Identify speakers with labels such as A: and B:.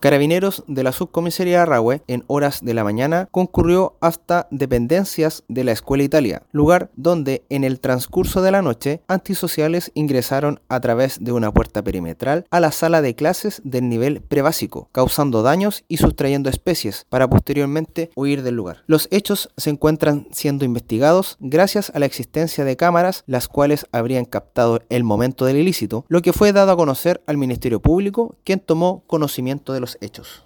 A: Carabineros de la subcomisaría Arrahue, en horas de la mañana, concurrió hasta dependencias de la Escuela Italia, lugar donde en el transcurso de la noche antisociales ingresaron a través de una puerta perimetral a la sala de clases del nivel prebásico, causando daños y sustrayendo especies para posteriormente huir del lugar. Los hechos se encuentran siendo investigados gracias a la existencia de cámaras las cuales habrían captado el momento del ilícito, lo que fue dado a conocer al Ministerio Público, quien tomó conocimiento de hechos.